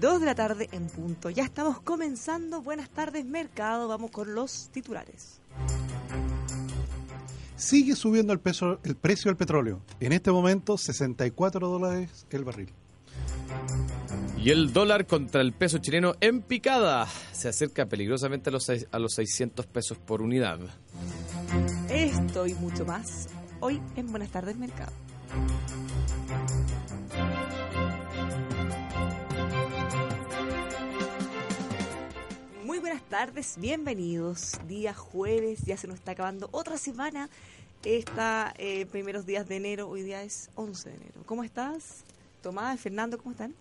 2 de la tarde en punto. Ya estamos comenzando. Buenas tardes, mercado. Vamos con los titulares. Sigue subiendo el, peso, el precio del petróleo. En este momento, 64 dólares el barril. Y el dólar contra el peso chileno en picada. Se acerca peligrosamente a los, a los 600 pesos por unidad. Esto y mucho más hoy en Buenas tardes, mercado. Tardes, bienvenidos. Día jueves, ya se nos está acabando otra semana. Esta eh, primeros días de enero, hoy día es 11 de enero. ¿Cómo estás? Tomás, Fernando, ¿cómo están?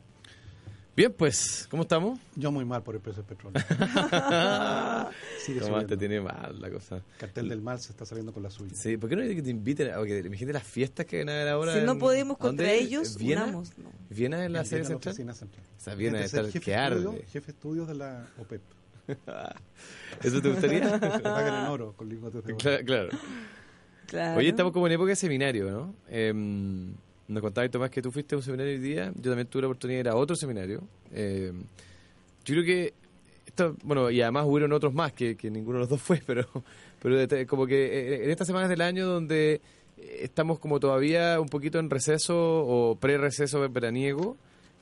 Bien, pues, ¿cómo estamos? Yo muy mal por el precio del petróleo. Sigue Tomás te tiene mal la cosa. Cartel del mal se está saliendo con la suya. Sí, ¿por qué no hay que te inviten? A, que imagínate las fiestas que van a haber ahora. Si no podemos contra ellos, ¿Viena? unamos. No. ¿Viena en la sede central? central? O sea, Viena está que arde. Jefe estudios de la OPEP. ¿Eso te gustaría? Pagan en oro con lingotes de oro. Claro, claro. Claro. Oye, estamos como en época de seminario, ¿no? Eh, nos contabas, Tomás, que tú fuiste a un seminario hoy día. Yo también tuve la oportunidad de ir a otro seminario. Eh, yo creo que, esto, bueno, y además hubieron otros más que, que ninguno de los dos fue, pero, pero de- como que eh, en estas semanas del año donde eh, estamos como todavía un poquito en receso o pre-receso veraniego,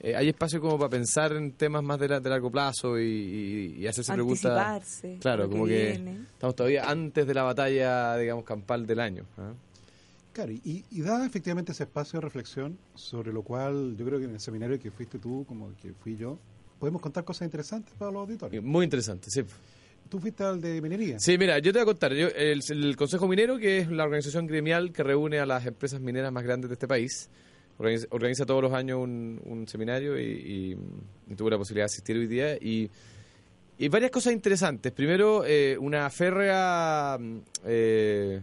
eh, hay espacio como para pensar en temas más de, la- de largo plazo y, y- y hacerse preguntas. Anticiparse. Claro, como que viene. estamos todavía antes de la batalla, digamos, campal del año. ¿ah? Claro, y, y da efectivamente ese espacio de reflexión sobre lo cual yo creo que en el seminario que fuiste tú, como que fui yo, podemos contar cosas interesantes para los auditores. Muy interesante, sí. Tú fuiste al de minería. Sí, mira, yo te voy a contar. Yo, el, el Consejo Minero, que es la organización gremial que reúne a las empresas mineras más grandes de este país, organiza, todos los años un, seminario y, y- y tuve la posibilidad de asistir hoy día. Y, varias cosas interesantes. Primero, eh, una férrea, mm, eh,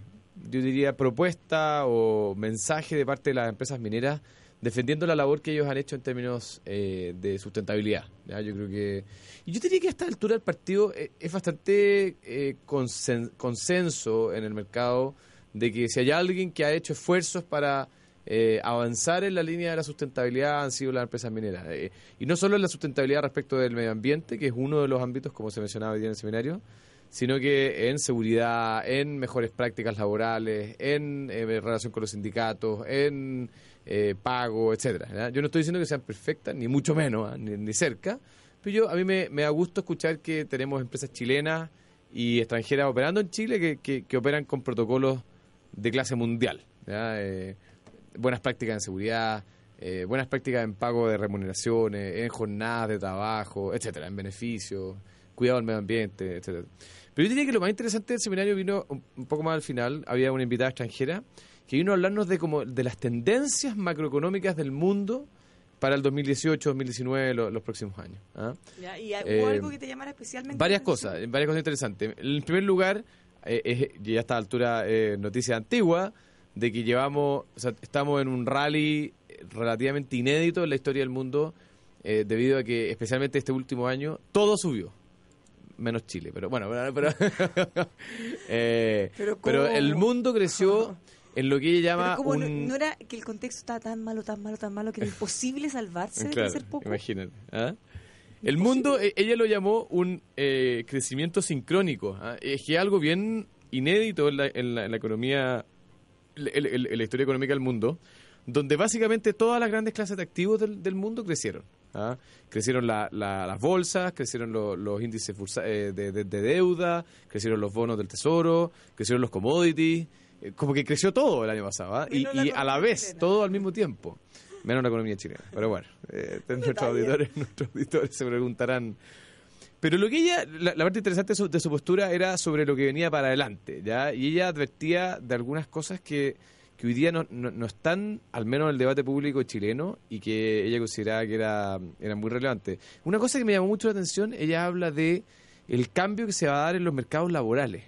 yo diría, propuesta o mensaje de parte de las empresas mineras defendiendo la labor que ellos han hecho en términos eh, de sustentabilidad. Yo creo que... Y yo diría que a esta altura del partido eh, es bastante eh, consen- consenso en el mercado de que si hay alguien que ha hecho esfuerzos para eh, avanzar en la línea de la sustentabilidad han sido las empresas mineras. Eh, y no solo en la sustentabilidad respecto del medio ambiente, que es uno de los ámbitos, como se mencionaba hoy en el seminario, sino que en seguridad, en mejores prácticas laborales, en eh, relación con los sindicatos, en eh, pago, etcétera. Yo no estoy diciendo que sean perfectas, ni mucho menos, ¿ah? ni, cerca, pero yo a mí me, me da gusto escuchar que tenemos empresas chilenas y extranjeras operando en Chile que, que, operan con protocolos de clase mundial. Eh, buenas prácticas en seguridad, eh, buenas prácticas en pago de remuneraciones, en jornadas de trabajo, etcétera, en beneficios, cuidado del medio ambiente, etcétera. Pero yo diría que lo más interesante del seminario vino un, poco más al final, había una invitada extranjera que vino a hablarnos de como de las tendencias macroeconómicas del mundo para el 2018, 2019, lo- los próximos años. ¿ah? Ya, ¿Y hubo Eh, algo que te llamara especialmente? Varias cosas, varias cosas interesantes. En primer lugar, eh, ya a esta altura eh, noticia antigua, de que llevamos, o sea, estamos en un rally relativamente inédito en la historia del mundo, eh, debido a que especialmente este último año todo subió, menos Chile, pero bueno, pero, pero, eh, Pero pero el mundo creció en lo que ella Pero llama como no, un... no era que el contexto estaba tan malo, tan malo, tan malo que era imposible salvarse Claro, de ser poco. imagínate. ¿ah? El mundo, e- ella lo llamó un eh, crecimiento sincrónico. ¿ah? Es que algo bien inédito en la, en la- en la economía, la historia económica del mundo, donde básicamente todas las grandes clases de activos del, del mundo crecieron. ¿ah? Crecieron la- la- las bolsas, crecieron lo- los índices eh, de, de- de deuda, crecieron los bonos del tesoro, crecieron los commodities. eh, Como que creció todo el año pasado. ¿ah? Y, a la vez, chilena. todo al mismo tiempo. Menos la economía chilena. Pero bueno, eh, nuestros, auditores, nuestros auditores se preguntarán. Pero lo que ella, la, la parte interesante de su, de su postura era sobre lo que venía para adelante, ¿ya? Y ella advertía de algunas cosas que, que hoy día no, no, no están, al menos en el debate público chileno, y que ella consideraba que era, era muy relevante. Una cosa que me llamó mucho la atención, ella habla de el cambio que se va a dar en los mercados laborales.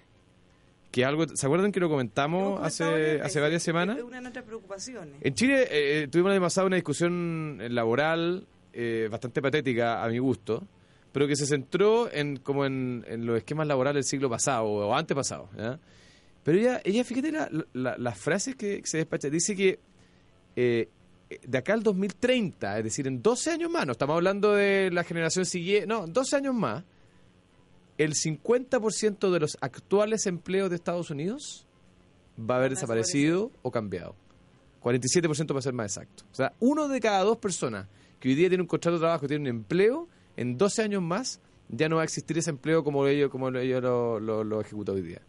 Que algo, ¿Se acuerdan que lo comentamos hace, hace varias semanas? Es una de nuestras preocupaciones. En Chile eh, tuvimos el año pasado una discusión laboral eh, bastante patética a mi gusto, pero que se centró en como en, en los esquemas laborales del siglo pasado o antepasado. ¿ya? Pero ella, ella fíjate la- la- las frases que se despacha. Dice que eh, de acá al 2030, es decir, en 12 años más, no estamos hablando de la generación siguiente, no, 12 años más, el 50% de los actuales empleos de Estados Unidos va a haber desaparecido o cambiado. 47% para ser más exacto. O sea, uno de cada dos personas que hoy día tiene un contrato de trabajo, tiene un empleo, en 12 años más ya no va a existir ese empleo como ellos, como ellos lo, lo, lo ejecutan hoy día.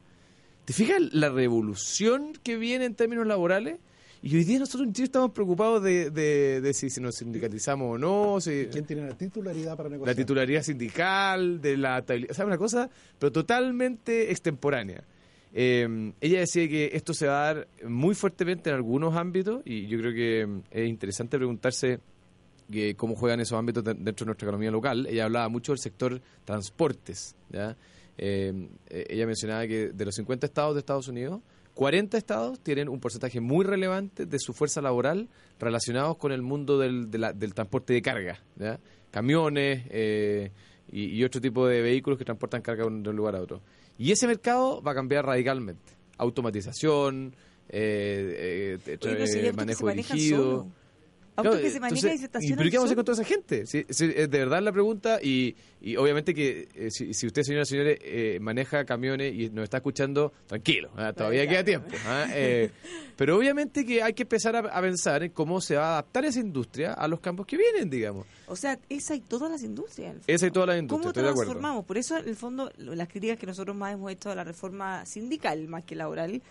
¿Te fijas la revolución que viene en términos laborales? Y hoy día nosotros en Chile estamos preocupados de, de, de si, si nos sindicalizamos o no, si, ¿Quién tiene la titularidad para negociar? la titularidad sindical, de la estabilidad, o sea, una cosa, pero totalmente extemporánea. Eh, ella decía que esto se va a dar muy fuertemente en algunos ámbitos y yo creo que mm, es interesante preguntarse que cómo juegan esos ámbitos de- dentro de nuestra economía local. Ella hablaba mucho del sector transportes. ¿ya? Eh, eh, ella mencionaba que de los 50 estados de Estados Unidos, 40 estados tienen un porcentaje muy relevante de su fuerza laboral relacionados con el mundo del, de la- del transporte de carga. ¿ya? Camiones eh, y, y otro tipo de vehículos que transportan carga de un lugar a otro. Y ese mercado va a cambiar radicalmente. Automatización, eh, eh, eh, se manejo dirigido. Autos Claro, que se manejan y se ¿y estacionan ¿Pero qué vamos a hacer con toda esa gente? Sí, sí, es de verdad la pregunta y, y obviamente que eh, si, si usted, señoras y señores, eh, maneja camiones y nos está escuchando, tranquilo, ah, todavía queda tiempo. ah, eh, pero obviamente que hay que empezar a, a pensar en cómo se va a adaptar esa industria a los campos que vienen, digamos. O sea, esa y todas las industrias. Esa y todas las industrias, ¿Cómo estoy de acuerdo. transformamos? Por eso, en el fondo, las críticas que nosotros más hemos hecho a la reforma sindical, más que laboral,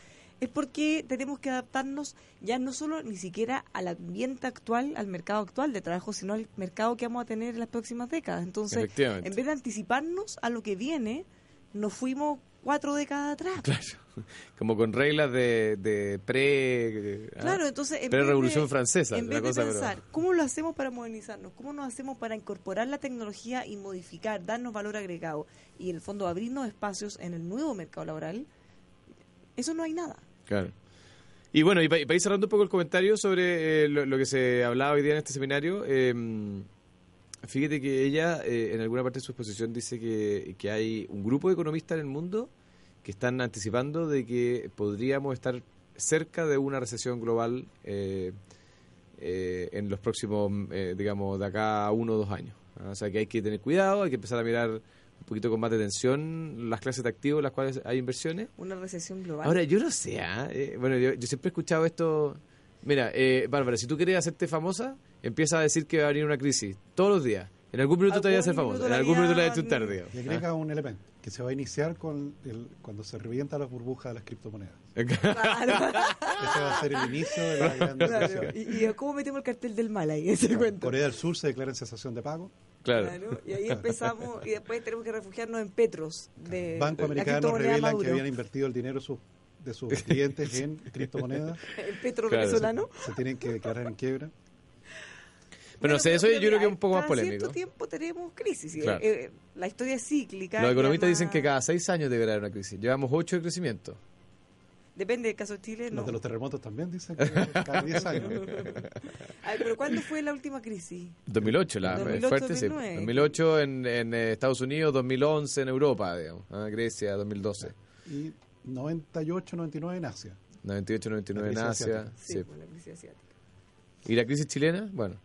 es porque tenemos que adaptarnos ya no solo ni siquiera al ambiente actual, al mercado actual de trabajo, sino al mercado que vamos a tener en las próximas décadas. Entonces, en vez de anticiparnos a lo que viene, nos fuimos cuatro décadas atrás. Claro. Como con reglas de, de pre... ah, Claro, entonces en Pre-revolución francesa, En vez cosa, de pero- pensar, ¿cómo lo hacemos para modernizarnos? ¿Cómo nos hacemos para incorporar la tecnología y modificar, darnos valor agregado? Y en el fondo abrirnos espacios en el nuevo mercado laboral. Eso no hay nada. Claro. Y bueno, y para ir cerrando un poco el comentario sobre eh, lo, que se hablaba hoy día en este seminario, eh, fíjate que ella eh, en alguna parte de su exposición dice que, que hay un grupo de economistas en el mundo que están anticipando de que podríamos estar cerca de una recesión global eh, eh, en los próximos, eh, digamos, de acá a uno o dos años. ¿ah? O sea que hay que tener cuidado, hay que empezar a mirar un poquito con más de atención las clases de activos en las cuales hay inversiones. Una recesión global. Ahora, yo no sé, ¿ah? Eh, bueno, yo, yo siempre he escuchado esto. Mira, eh, Bárbara, si tú quieres hacerte famosa, empieza a decir que va a venir una crisis todos los días. En algún minuto te vas a hacer minuto en algún minuto le vas a chuntar, digamos. Y agrega un elemento que se va a iniciar con el, cuando se revientan las burbujas de las criptomonedas. Claro. Ese va a ser el inicio de la gran Claro. ¿Y, y cómo metemos el cartel del mal ahí? Ese cuento. Corea del Sur se declara en cesación de pago. Claro. Claro, Y ahí empezamos y después tenemos que refugiarnos en petros. De Banco americano revelan que habían invertido el dinero de sus, de sus clientes en criptomonedas. El petro Claro. venezolano. Se tienen que declarar en quiebra. Pero no sé, eso yo creo que es un poco más cada polémico. cierto tiempo tenemos crisis. y, Claro. eh, la historia es cíclica. Los economistas además- dicen que cada seis años deberá haber una crisis. Llevamos ocho de crecimiento. Depende del caso de Chile, no. Los de los terremotos también dicen que cada 10 años. Ay, pero ¿cuándo fue la última crisis? 2008, la 2008, fuerte, sí. 2009. 2008 en, en eh, Estados Unidos, 2011 en Europa, digamos. Ah, Grecia, 2012. Y 98, 99 en Asia. 98, 99 en Asia. asiática. Sí, sí. fue la crisis asiática. ¿Y la crisis chilena? Bueno,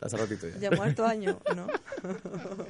hace ratito ya. Ya muerto años, ¿no?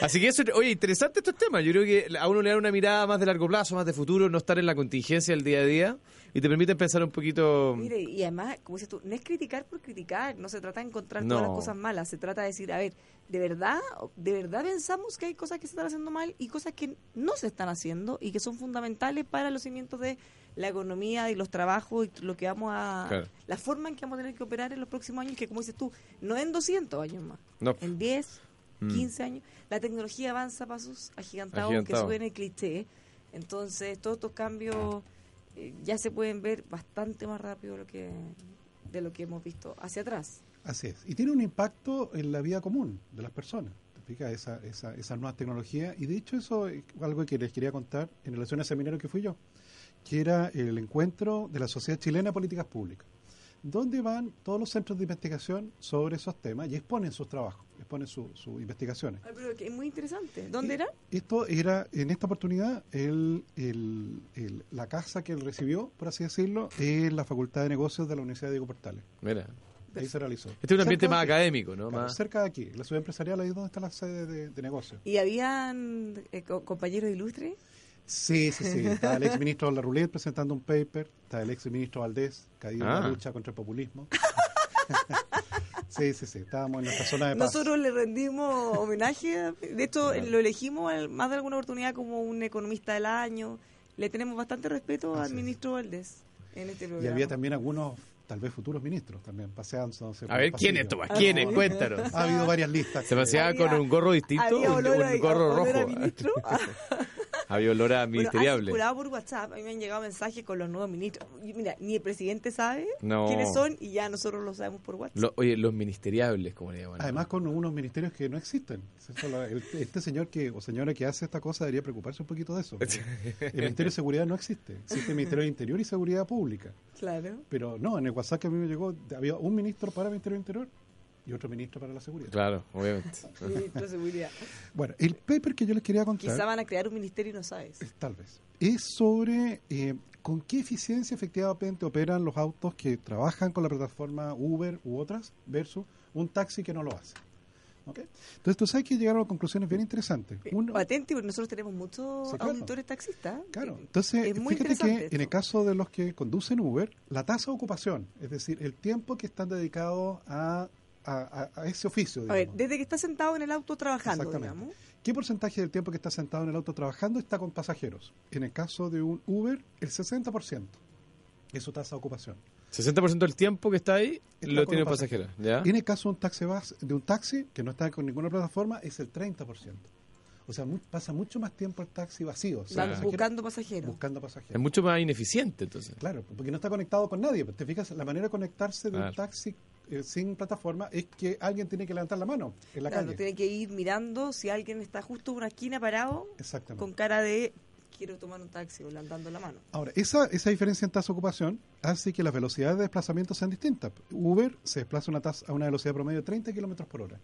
Así que eso, oye, interesante estos temas. Yo creo que a uno le da una mirada más de largo plazo, más de futuro, no estar en la contingencia del día a día y te permite pensar un poquito. Mire, y además, como dices tú, no es criticar por criticar, no se trata de encontrar No. todas las cosas malas, se trata de decir, a ver, ¿de verdad, de verdad pensamos que hay cosas que se están haciendo mal y cosas que no se están haciendo y que son fundamentales para los cimientos de la economía y los trabajos y lo que vamos a... Claro. La forma en que vamos a tener que operar en los próximos años, que como dices tú, no en 200 años más, No. en 10, Mm. 15 años, la tecnología avanza a pasos agigantados, Agigantado. que suene cliché. Entonces, todos estos cambios eh, ya se pueden ver bastante más rápido de lo que, de lo que hemos visto hacia atrás. Así es. Y tiene un impacto en la vida común de las personas. ¿Te fijas? Esa, esa, esas nuevas tecnologías. Y de hecho, eso es algo que les quería contar en relación a ese seminario que fui yo, que era el encuentro de la Sociedad Chilena de Políticas Públicas, donde van todos los centros de investigación sobre esos temas y exponen sus trabajos, exponen su- sus investigaciones. Ay, pero que es muy interesante. ¿Dónde Y era? Esto era, en esta oportunidad, el, el- el- la casa que él recibió, por así decirlo, es la Facultad de Negocios de la Universidad de Diego Portales. Mira, ahí se realizó. Este es un ambiente Cerca más académico, ¿no? claro, Más... cerca de aquí, la ciudad empresarial, ahí es donde está la sede de, de negocio. ¿Y habían eh, co- compañeros ilustres? Sí, sí, sí. Está el ex ministro de la Roulette presentando un paper, está el ex ministro Valdés, caído en Ah. la lucha contra el populismo. sí, sí, sí, estábamos en nuestra zona de paz. Nosotros le rendimos homenaje. De hecho, Claro. lo elegimos al- más de alguna oportunidad como un economista del año. Le tenemos bastante respeto al es. ministro Valdés en este Y programa. había también algunos, tal vez futuros ministros también, paseándose. por A ver, el ¿quién es pasillo. Tomás? ¿Quién es? No, Cuéntanos. Ha habido varias listas. Se paseaba con un gorro distinto, Había un, olor a- un gorro olor a rojo. ministro. Había olor a Bueno, ministeriable. circulado por WhatsApp, a mí me han llegado mensajes con los nuevos ministros. Y mira, ni el presidente sabe No. quiénes son y ya nosotros lo sabemos por WhatsApp. Lo- oye, los ministeriables, como le llaman. Además con unos ministerios que no existen. Este señor que o señora que hace esta cosa debería preocuparse un poquito de eso. El Ministerio de Seguridad no existe. Existe el Ministerio de Interior y Seguridad Pública. Claro. Pero no, en el WhatsApp que a mí me llegó había un ministro para el Ministerio de Interior y otro ministro para la Seguridad. Claro, obviamente. Ministro de Seguridad. Bueno, el paper que yo les quería contar, Quizá van a crear un ministerio y no sabes. es- tal vez, es sobre eh, con qué eficiencia efectivamente operan los autos que trabajan con la plataforma Uber u otras versus un taxi que no lo hace. ¿Ok? Entonces tú sabes que llegaron a conclusiones bien interesantes. Uno, Patente, porque nosotros tenemos muchos Sí, claro. auditores taxistas. Claro, Eh, entonces es muy fíjate que esto. en el caso de los que conducen Uber, la tasa de ocupación, es decir, el tiempo que están dedicados a, a- a- a ese oficio, A ver, desde que está sentado en el auto trabajando, Exactamente. digamos. ¿qué porcentaje del tiempo que está sentado en el auto trabajando está con pasajeros? En el caso de un Uber, el 60% es su tasa de ocupación. 60% del tiempo que está ahí Está lo tiene un un pasajero. ¿ya? En el caso de un taxi, bus- de un taxi que no está con ninguna plataforma, es el 30%. O sea, mu- pasa mucho más tiempo el taxi vacío, Van pasajeros, buscando pasajeros. buscando Es pasajeros. mucho más ineficiente, entonces. Claro, porque no está conectado con nadie. Te fijas, la manera de conectarse de Claro. un taxi eh, sin plataforma es que alguien tiene que levantar la mano en la Claro, calle. tiene que ir mirando si alguien está justo en una esquina parado Exactamente. con cara de quiero tomar un taxi o levantando la mano. Ahora, esa, esa diferencia en tasa de ocupación hace que las velocidades de desplazamiento sean distintas. Uber se desplaza a una, tasa- a una velocidad promedio de 30 kilómetros por hora.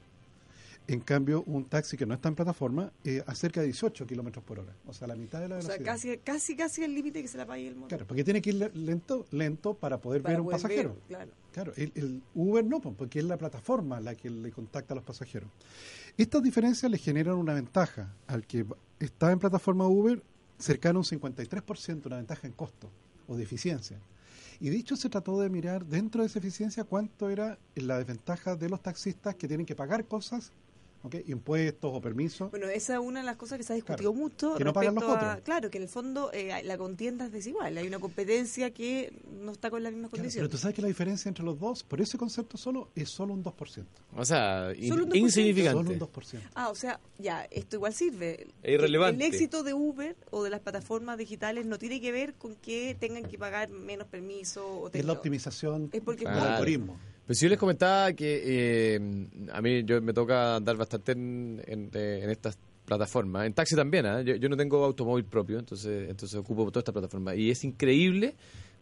En cambio, un taxi que no está en plataforma eh, acerca de 18 kilómetros por hora. O sea, la mitad de la O sea, velocidad. casi, casi, casi el límite que se le apague el motor. Claro, porque tiene que ir le- lento, lento para poder para ver un poder pasajero. claro. Claro, el, Uber no, porque es la plataforma la que le contacta a los pasajeros. Estas diferencias le generan una ventaja al que está en plataforma Uber cercano a un 53%, una ventaja en costo o de eficiencia. Y dicho se trató de mirar dentro de esa eficiencia cuánto era la desventaja de los taxistas que tienen que pagar cosas, ¿ok? impuestos o permisos. Bueno, esa es una de las cosas que se ha discutido Claro, mucho. que no pagan respecto los a- otros. Claro, que en el fondo eh, la contienda es desigual. Hay una competencia que no está con las mismas Claro, pero condiciones. tú sabes que la diferencia entre los dos, por ese concepto solo, es solo un 2%. O sea, in- Solo un 2%. insignificante. Solo un 2%. Ah, o sea, ya, esto igual sirve. Es irrelevante. El éxito de Uber o de las plataformas digitales no tiene que ver con que tengan que pagar menos permiso o Es tengan- la optimización Es porque del Claro. algoritmo. Pues yo les comentaba que eh, a mí yo me toca andar bastante en, en, eh, en estas plataformas, en taxi también, ¿ah? yo, yo no tengo automóvil propio, entonces entonces ocupo toda esta plataforma y es increíble,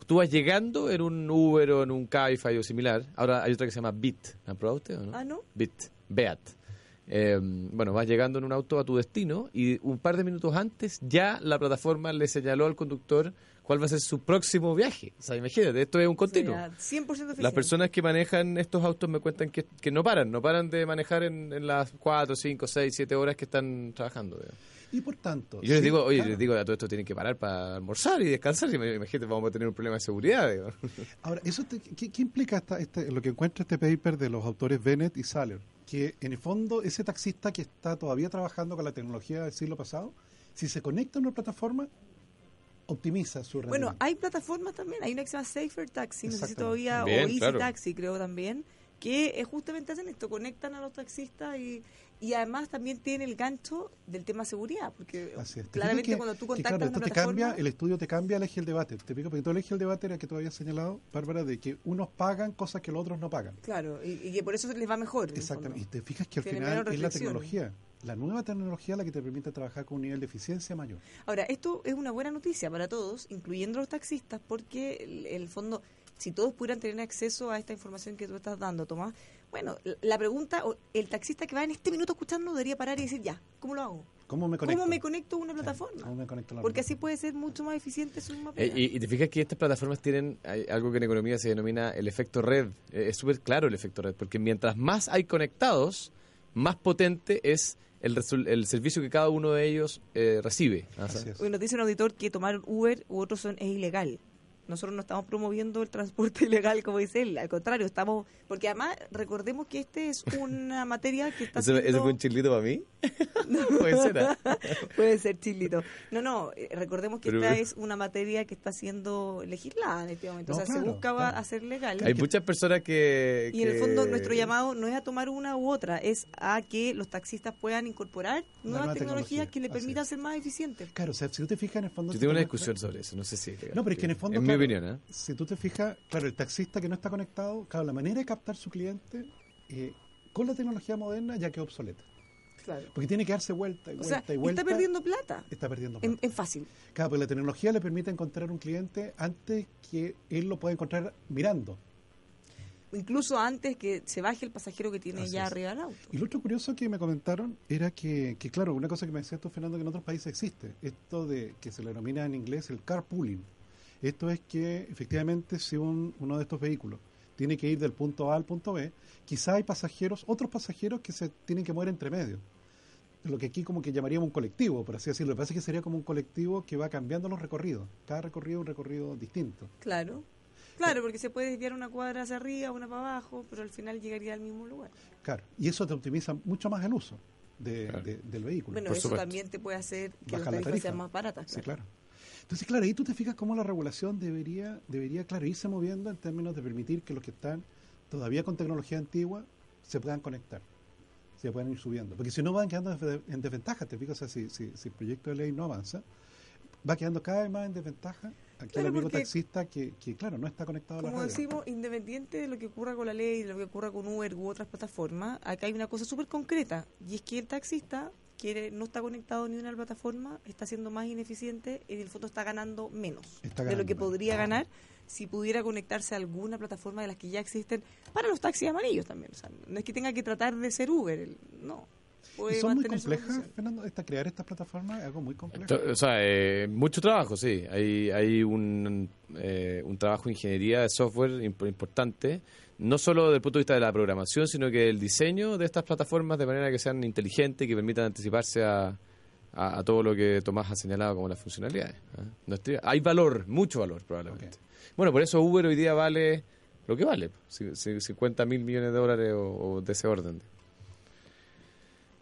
tú vas llegando en un Uber o en un Cabify o similar, ahora hay otra que se llama Bit, ¿la probado ustedes o no? Ah, ¿no? Bit, Beat. Eh, bueno, vas llegando en un auto a tu destino y un par de minutos antes ya la plataforma le señaló al conductor cuál va a ser su próximo viaje. O sea, imagínate, esto es un continuo. O sea, 100% eficiente. Las personas que manejan estos autos me cuentan que, que no paran, no paran de manejar en, en las 4, 5, 6, 7 horas que están trabajando. digamos. Y por tanto... Y yo les digo, oye, claro. les digo, a todo esto tienen que parar para almorzar y descansar. Y me- imagínate, vamos a tener un problema de seguridad. digo. Ahora, eso te- ¿qué, qué implica esta, este, lo que encuentra este paper de los autores Bennett y Saller? Que en el fondo ese taxista que está todavía trabajando con la tecnología del siglo pasado, si se conecta a una plataforma, optimiza su Bueno, rendimiento. hay plataformas también. Hay una que se llama Safer Taxi, no sé si todavía, Bien, o Easy claro. Taxi creo también, que eh, justamente hacen esto, conectan a los taxistas y, y además también tienen el gancho del tema seguridad, porque Así es. ¿Te claramente que- cuando tú que, contactas claro, una esto te plataforma... cambia, el estudio te cambia el eje del debate. Te explico, porque todo el eje del debate era que tú habías señalado, Bárbara, de que unos pagan cosas que los otros no pagan. Claro, y, y que por eso les va mejor. Exactamente. Y te fijas que al Tiene final es la tecnología, la nueva tecnología la que te permite trabajar con un nivel de eficiencia mayor. Ahora, esto es una buena noticia para todos, incluyendo los taxistas, porque el, el fondo, si todos pudieran tener acceso a esta información que tú estás dando, Tomás, bueno, la- pregunta, o el taxista que va en este minuto escuchando debería parar y decir, ya, ¿cómo lo hago? ¿Cómo me conecto? ¿Cómo me conecto a una plataforma? ¿Cómo me conecto a la Porque así puede ser mucho más eficiente su Eh, y, y te fijas que estas plataformas tienen hay algo que en economía se denomina el efecto red. Eh, es súper claro el efecto red, porque mientras más hay conectados, más potente es el, resul- el servicio que cada uno de ellos eh, recibe. Nos dice un auditor que tomar Uber u otros son es ilegal. Nosotros no estamos promoviendo el transporte ilegal, como dice él. Al contrario, estamos... Porque además, recordemos que este es una materia que está ¿Ese, ese siendo- fue un chilito para mí? Puede ser, ¿ah? Puede ser chilito. No, no, eh, recordemos que Pero- esta es una materia que está siendo legislada en este momento. No, o sea, se claro, busca claro. hacer legal. Hay muchas personas que... Y en el fondo nuestro llamado no es a tomar una u otra, es a que los taxistas puedan incorporar nuevas nueva tecnologías tecnología, que le permitan ser más eficientes. Claro, o sea, si tú te fijas en el fondo... Yo tengo te una discusión sobre eso, no sé si. No, pero es que en el fondo... En claro, mi opinión, ¿eh? Si tú te fijas, claro, el taxista que no está conectado, claro, la manera de captar su cliente eh, con la tecnología moderna ya quedó obsoleta. Claro. Porque tiene que darse vuelta y O vuelta sea, y vuelta. está perdiendo plata. Está perdiendo En, plata. en fácil. Claro, porque la tecnología le permite encontrar un cliente antes que él lo pueda encontrar mirando. Incluso antes que se baje el pasajero que tiene Así ya es. arriba del auto. Y lo otro curioso que me comentaron era que, que, claro, una cosa que me decía tú, Fernando, que en otros países existe, esto de que se le denomina en inglés el carpooling. Esto es que efectivamente si un- uno de estos vehículos tiene que ir del punto A al punto B, quizá hay pasajeros, otros pasajeros que se tienen que mover entre medio. Lo que aquí como que llamaríamos un colectivo, por así decirlo. Lo que pasa es que sería como un colectivo que va cambiando los recorridos. Cada recorrido es un recorrido distinto. Claro. Claro, porque se puede desviar una cuadra hacia arriba, una para abajo, pero al final llegaría al mismo lugar. Claro. Y eso te optimiza mucho más el uso de- Claro. de- del vehículo. Bueno, Por eso supuesto. también te puede hacer que Bajar las la tarifas tarifa. sean más baratas. Sí, claro. Entonces, claro, ahí tú te fijas cómo la regulación debería, debería, claro, irse moviendo en términos de permitir que los que están todavía con tecnología antigua se puedan conectar, se puedan ir subiendo. Porque si no van quedando en en desventaja, te fijas, o sea, si, si, si el proyecto de ley no avanza, va quedando cada vez más en desventaja aquel Claro, amigo porque- taxista que, que, claro, no está conectado a la Como decimos, independiente de lo que ocurra con la ley, de lo que ocurra con Uber u otras plataformas, acá hay una cosa súper concreta, y es que el taxista quiere, no está conectado ni a una plataforma, está siendo más ineficiente y en el fondo está ganando menos Está de lo que menos. podría ganar si pudiera conectarse a alguna plataforma de las que ya existen para los taxis amarillos también. O sea, no es que tenga que tratar de ser Uber, el- no. ¿Y son muy complejas. Fernando? Esta, crear estas plataformas es algo muy complejo. O sea, eh, mucho trabajo, sí. Hay, hay un, eh, un trabajo de ingeniería de software imp- importante, no solo desde el punto de vista de la programación, sino que el diseño de estas plataformas de manera que sean inteligentes y que permitan anticiparse a, a, a todo lo que Tomás ha señalado como las funcionalidades. ¿ah? No estoy- hay valor, mucho valor probablemente. Bueno, por eso Uber hoy día vale lo que vale, ci- ci- 50 mil millones de dólares o, o de ese orden.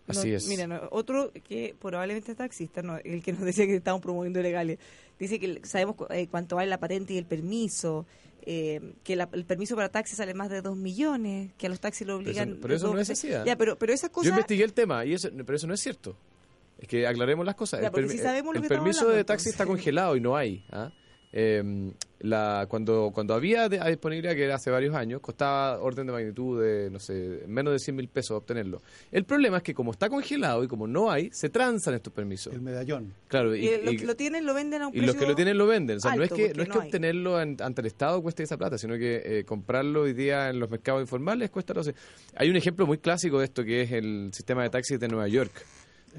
Así No, es. Mira, no, otro que probablemente es taxista, no, el que nos decía que estamos promoviendo ilegales, dice que sabemos cu- eh, cuánto vale la patente y el permiso, eh, que la- el permiso para taxi sale más de 2 millones, que a los taxis lo Pero eso- obligan... pero eso no es así. Ya, pero, pero esas Yo cosas... investigué el tema, y eso, pero eso no es cierto. Es que aclaremos las cosas. Ya, el permi- si permiso hablando, de taxi está congelado y no hay. ¿ah? Eh, la, cuando, cuando había de- a disponibilidad, que era hace varios años, costaba orden de magnitud de, no sé, menos de 100 mil pesos obtenerlo. El problema es que como está congelado y como no hay, se transan estos permisos. El medallón. Claro, y, y los y- que lo tienen lo venden a un y precio... los que lo tienen lo venden. O sea, no es que, no es que obtenerlo en- ante el Estado cueste esa plata, sino que eh, comprarlo hoy día en los mercados informales cuesta, no sé. Hay un ejemplo muy clásico de esto que es el sistema de taxis de Nueva York.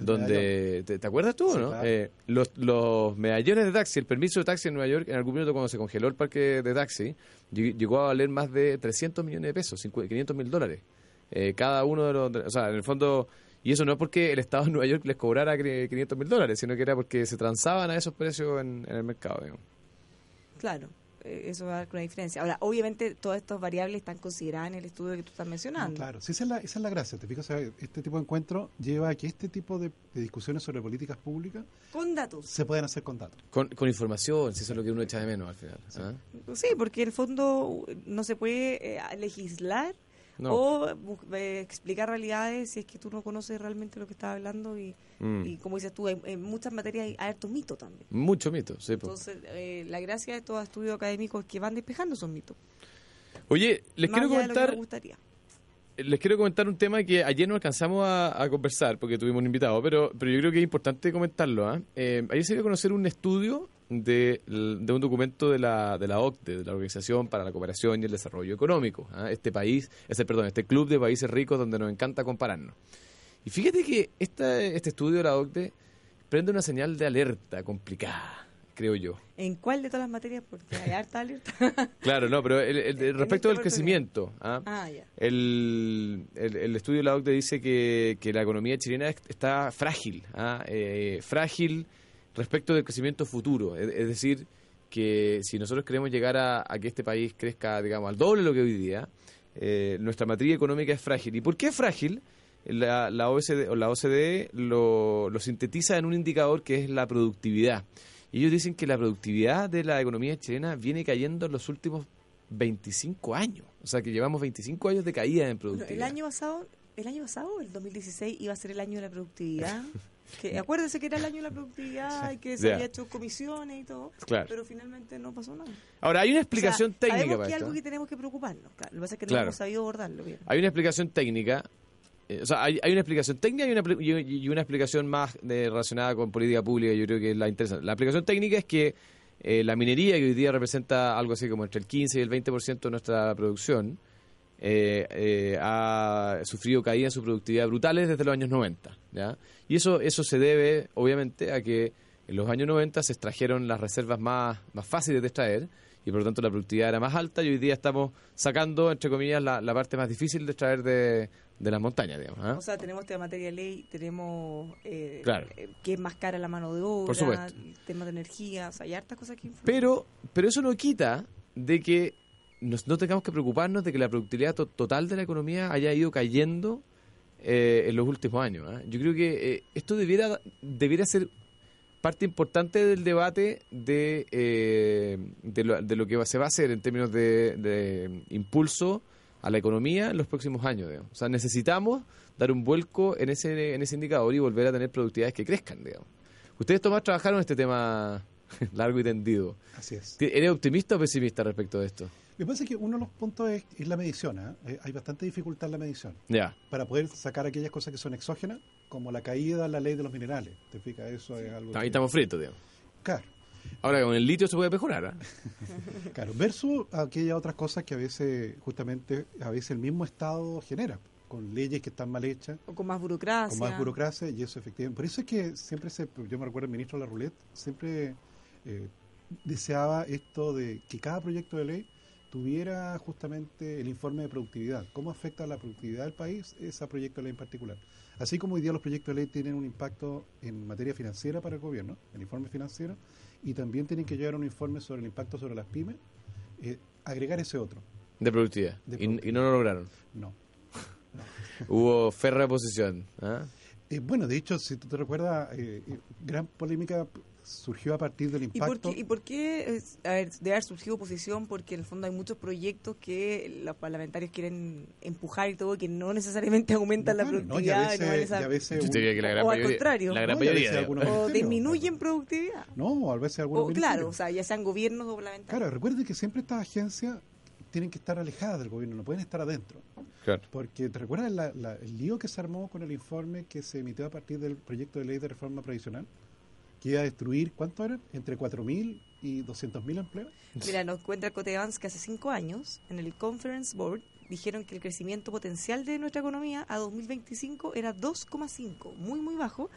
Donde ¿te, te acuerdas tú Sí, no claro. Eh, los, los medallones de taxi el permiso de taxi en Nueva York en algún minuto cuando se congeló el parque de taxi lleg- llegó a valer más de 300 millones de pesos 50 500 mil dólares Eh, cada uno de los o sea en el fondo y eso no es porque el Estado de Nueva York les cobrara cre- 500 mil dólares sino que era porque se transaban a esos precios en, en el mercado digamos. Claro, eso va a dar una diferencia. Ahora, obviamente, todas estas variables están consideradas en el estudio que tú estás No, mencionando. claro, sí, esa, es la, esa es la gracia. Te fijas, O sea, este tipo de encuentro lleva a que este tipo de, de discusiones sobre políticas públicas Con datos. se puedan hacer con datos. con, con información si eso es lo que uno echa de menos al final ¿ah? Sí, porque en el fondo no se puede eh, legislar No. o eh, explicar realidades si es que tú no conoces realmente lo que estás hablando y, Mm. y como dices tú, hay- en muchas materias hay hartos mitos también. mucho mito sí. Entonces, eh, la gracia de estos estudios académicos es que van despejando esos mitos. oye les más quiero comentar. Les quiero comentar un tema que ayer no alcanzamos a, a conversar porque tuvimos un invitado, pero, pero yo creo que es importante comentarlo. ¿ah? Eh, ayer se dio a conocer un estudio de, de un documento de la, de la OCDE, de la Organización para la Cooperación y el Desarrollo Económico. ¿ah? Este país, este, perdón, este club de países ricos donde nos encanta compararnos. Y fíjate que esta, este estudio de la OCDE prende una señal de alerta complicada, creo yo. ¿En cuál de todas las materias? Porque hay harta alerta. Claro, no, pero el- el- el- En respecto del crecimiento, ¿ah? ah, ya. el, el- estudio de la OCDE dice que, que la economía chilena est- está frágil, ¿ah? Eh, frágil respecto del crecimiento futuro. Es, es decir, que si nosotros queremos llegar a, a que este país crezca, digamos, al doble de lo que hoy día, eh, nuestra matriz económica es frágil. ¿Y por qué es frágil? La, la, OSD, o la OCDE lo, lo sintetiza en un indicador que es la productividad. Y ellos dicen que la productividad de la economía chilena viene cayendo en los últimos 25 años. O sea, que llevamos 25 años de caída en productividad. el año pasado, el año pasado, el 2016, iba a ser el año de la productividad. que acuérdese que era el año de la productividad y que se Ya. había hecho comisiones y todo. Claro. Pero finalmente no pasó nada. Ahora, hay una explicación O sea, técnica para que es esto. algo que tenemos que preocuparnos. Claro. Lo que pasa es que no Claro. hemos sabido abordarlo bien. Hay una explicación técnica. eh, o sea, hay, hay una explicación técnica y una, y- y una explicación más de- relacionada con política pública. Yo creo que es la interesante. La explicación técnica es que eh, la minería, que hoy día representa algo así como entre el 15 y el 20% de nuestra producción, eh, eh, ha sufrido caídas en su productividad brutales desde los años 90. ¿ya? Y eso, eso se debe, obviamente, a que en los años 90 se extrajeron las reservas más, más fáciles de extraer y por lo tanto la productividad era más alta y hoy día estamos sacando, entre comillas, la, la parte más difícil de extraer de, de las montañas. Digamos, ¿ah? O sea, tenemos tema de materia ley, tenemos eh, Claro. eh, que es más cara la mano de obra, temas de energía, o sea, hay hartas cosas que influyen. Pero, pero eso no quita de que nos- no tengamos que preocuparnos de que la productividad to- total de la economía haya ido cayendo eh, en los últimos años. ¿ah? Yo creo que eh, esto debiera, debiera ser parte importante del debate de, eh, de, lo, de lo que se va a hacer en términos de, de impulso a la economía en los próximos años. digamos. O sea, necesitamos dar un vuelco en ese, en ese indicador y volver a tener productividades que crezcan. Digamos. Ustedes, Tomás, trabajaron este tema largo y tendido. Así es. ¿Eres optimista o pesimista respecto de esto? Lo que pasa es que uno de los puntos es, es la medición. ¿ah? Eh, hay bastante dificultad en la medición. Ya. Para poder sacar aquellas cosas que son exógenas, como la caída en la ley de los minerales. ¿Te fijas? Eso es algo. Ahí que- estamos fritos, digamos. Claro, Ahora, con el litio se puede mejorar. ¿ah? claro. Versus aquellas otras cosas que a veces, justamente, a veces el mismo Estado genera, con leyes que están mal hechas, o con más burocracia. con más burocracia, y eso efectivamente. Por eso es que siempre se. Yo me recuerdo el ministro de la Roulette, siempre eh, deseaba esto de que cada proyecto de ley tuviera justamente el informe de productividad. ¿Cómo afecta la productividad del país ese proyecto de ley en particular? Así como hoy día los proyectos de ley tienen un impacto en materia financiera para el gobierno, el informe financiero, y también tienen que llevar un informe sobre el impacto sobre las pymes, eh, agregar ese otro. De productividad. De Y- productividad. Y, no lo lograron. No. Hubo férrea oposición. ¿ah? Eh, bueno, de hecho, si tú te recuerdas, eh, gran polémica surgió a partir del ¿Y por impacto. qué, y por qué es- a ver, debe haber surgido oposición? Porque en el fondo hay muchos proyectos que los parlamentarios quieren empujar y todo, que no necesariamente aumentan la Claro, no, y a productividad. veces- no y a veces Yo un- te diría que la gran o al contrario. La gran mayoría. o disminuyen productividad. No, o a veces algunos O claro, o sea, ya sean gobiernos o parlamentarios. Claro, recuerde que siempre estas agencias tienen que estar alejadas del gobierno, no pueden estar adentro. Claro. Porque, ¿te recuerdas la- la- el lío que se armó con el informe que se emitió a partir del proyecto de ley de reforma previsional? Que iba a destruir, ¿cuánto eran? Entre 4.000 y 200.000 empleos. Mira, nos cuenta el Cotevans que hace cinco años, en el Conference Board, dijeron que el crecimiento potencial de nuestra economía a 2025 era 2,5, muy, muy bajo,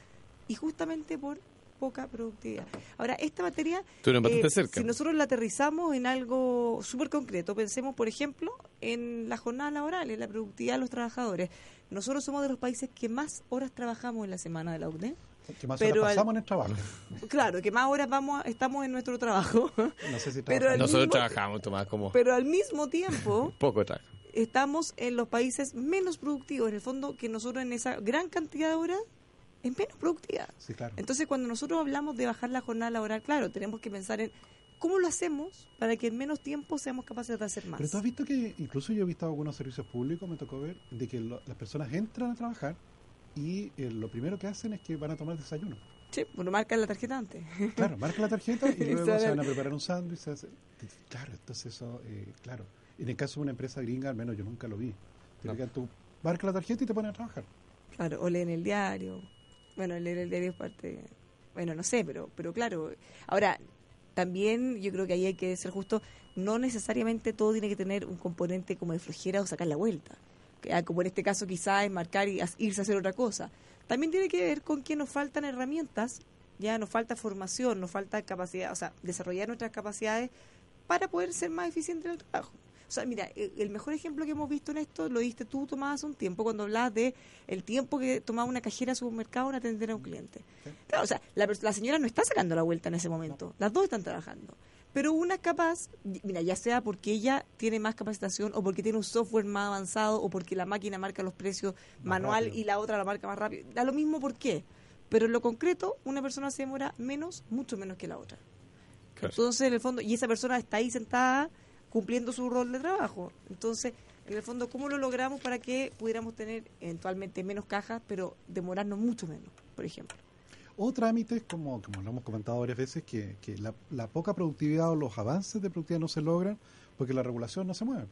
y justamente por poca productividad. Ahora, esta materia, eh, cerca. si nosotros la aterrizamos en algo súper concreto, pensemos, por ejemplo, en la jornada laboral, en la productividad de los trabajadores. Nosotros somos de los países que más horas trabajamos en la semana de la UNED. Que más Pero horas al- pasamos en el trabajo. Claro, que más horas vamos a- estamos en nuestro trabajo, No sé si Pero Nosotros mismo- trabajamos, Tomás, como pero al mismo tiempo poco trabajo. estamos en los países menos productivos, en el fondo que nosotros en esa gran cantidad de horas es menos. Sí, claro. Entonces cuando nosotros hablamos de bajar la jornada laboral, claro, tenemos que pensar en cómo lo hacemos para que en menos tiempo seamos capaces de hacer más. Pero tú has visto que, incluso yo he visto algunos servicios públicos, me tocó ver, de que lo- las personas entran a trabajar y eh, lo primero que hacen es que van a tomar desayuno. Sí, bueno, marcan la tarjeta antes. Claro, marcan la tarjeta y luego se van a preparar un sándwich. Claro, entonces eso, eh, claro. En el caso de una empresa gringa, al menos yo nunca lo vi. Te No. digan, tú marcas la tarjeta y te pones a trabajar. Claro, o leen el diario. Bueno, leer el diario es parte. Bueno, no sé, pero, pero claro. Ahora, también yo creo que ahí hay que ser justo. No necesariamente todo tiene que tener un componente como de flojera o sacar la vuelta. Ah, como en este caso quizás es marcar y irse a hacer otra cosa. También tiene que ver con que nos faltan herramientas, ya nos falta formación, nos falta capacidad, o sea, desarrollar nuestras capacidades para poder ser más eficientes en el trabajo. O sea, mira, el el mejor ejemplo que hemos visto en esto lo diste tú, hace un tiempo, cuando hablabas de el tiempo que tomaba una cajera de supermercado en atender a un cliente. Claro, o sea, la, la señora no está sacando la vuelta en ese momento, las dos están trabajando. Pero una es capaz, mira, ya sea porque ella tiene más capacitación o porque tiene un software más avanzado o porque la máquina marca los precios Más manual rápido. y la otra la marca más rápido, da lo mismo por qué. Pero en lo concreto, una persona se demora menos, mucho menos que la otra. Claro. Entonces, en el fondo, y esa persona está ahí sentada cumpliendo su rol de trabajo. Entonces, en el fondo, ¿cómo lo logramos para que pudiéramos tener eventualmente menos cajas, pero demorarnos mucho menos, por ejemplo? O trámites, como, como lo hemos comentado varias veces, que, que la, la poca productividad o los avances de productividad no se logran porque la regulación no se mueve.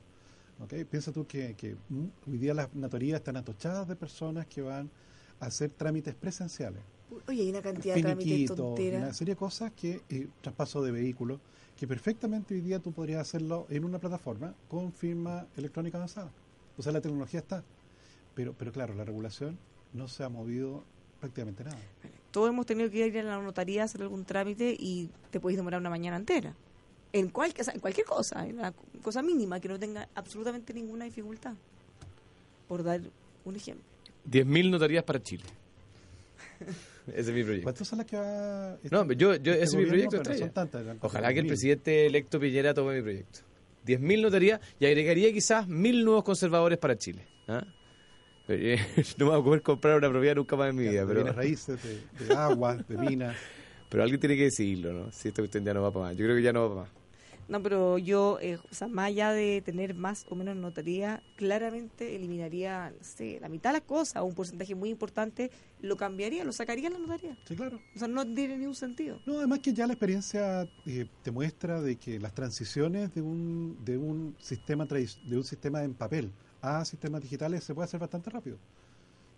¿ok? Piensa tú que, que, mm, hoy día las notarías están atochadas de personas que van a hacer trámites presenciales. Oye, hay una cantidad de trámites Finiquitos, una tonteras. serie de cosas que, eh, traspaso de vehículos, que perfectamente hoy día tú podrías hacerlo en una plataforma con firma electrónica avanzada. O sea, la tecnología está. Pero, pero claro, la regulación no se ha movido prácticamente nada. Todos hemos tenido que ir a la notaría a hacer algún trámite y te puedes demorar una mañana entera. En, cual, o sea, en cualquier cosa, en una cosa mínima que no tenga absolutamente ninguna dificultad. Por dar un ejemplo. 10.000 notarías para Chile. Ese es mi proyecto. ¿Cuántas son las que va? este- No, yo- yo- este ese es mi proyecto Pero estrella. son tantas, eran Ojalá que el 4.000. presidente electo Piñera tome mi proyecto. 10.000 notarías y agregaría quizás 1.000 nuevos conservadores para Chile. ¿ah? Eh, no me voy a poder comprar una propiedad nunca más en mi vida, de pero, bienes raíces, de, de agua, de minas. pero alguien tiene que decirlo, ¿no? Si esta cuestión ya no va para más. Yo creo que ya no va para más. No, pero yo, eh, o sea, más allá de tener más o menos notaría, claramente eliminaría, no sé, la mitad de las cosas, o un porcentaje muy importante, lo cambiaría, lo sacaría de la notaría. Sí, claro. O sea, no tiene ningún sentido. No, además que ya la experiencia eh, te muestra de que las transiciones de un, de un sistema tradi- de un sistema en papel a sistemas digitales se puede hacer bastante rápido.